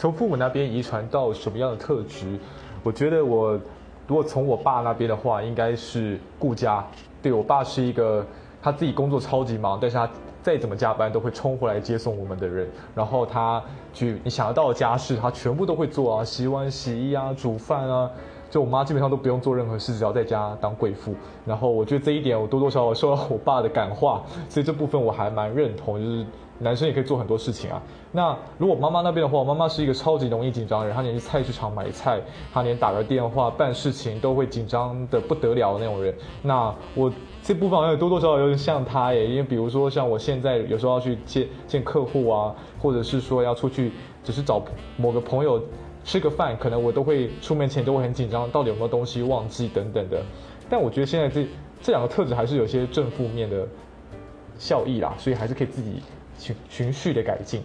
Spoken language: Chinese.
从父母那边遗传到什么样的特质？我觉得我如果从我爸那边的话，应该是顾家。对我爸是一个他自己工作超级忙，但是他再怎么加班都会冲回来接送我们的人。然后他去你想得到的家事，他全部都会做啊，洗碗、洗衣啊，煮饭啊。就我妈基本上都不用做任何事，只要在家当贵妇。然后我觉得这一点我多多少少受到我爸的感化，所以这部分我还蛮认同，就是男生也可以做很多事情啊。那如果妈妈那边的话，我妈妈是一个超级容易紧张的人，她连去菜市场买菜，她连打个电话办事情都会紧张的不得了的那种人。那我这部分好像多多少少有点像她耶，因为比如说像我现在有时候要去见见客户啊，或者是说要出去只是找某个朋友。吃个饭，可能我都会出门前都会很紧张，到底有没有东西忘记等等的。但我觉得现在这这两个特质还是有些正负面的效益啦，所以还是可以自己循循序的改进。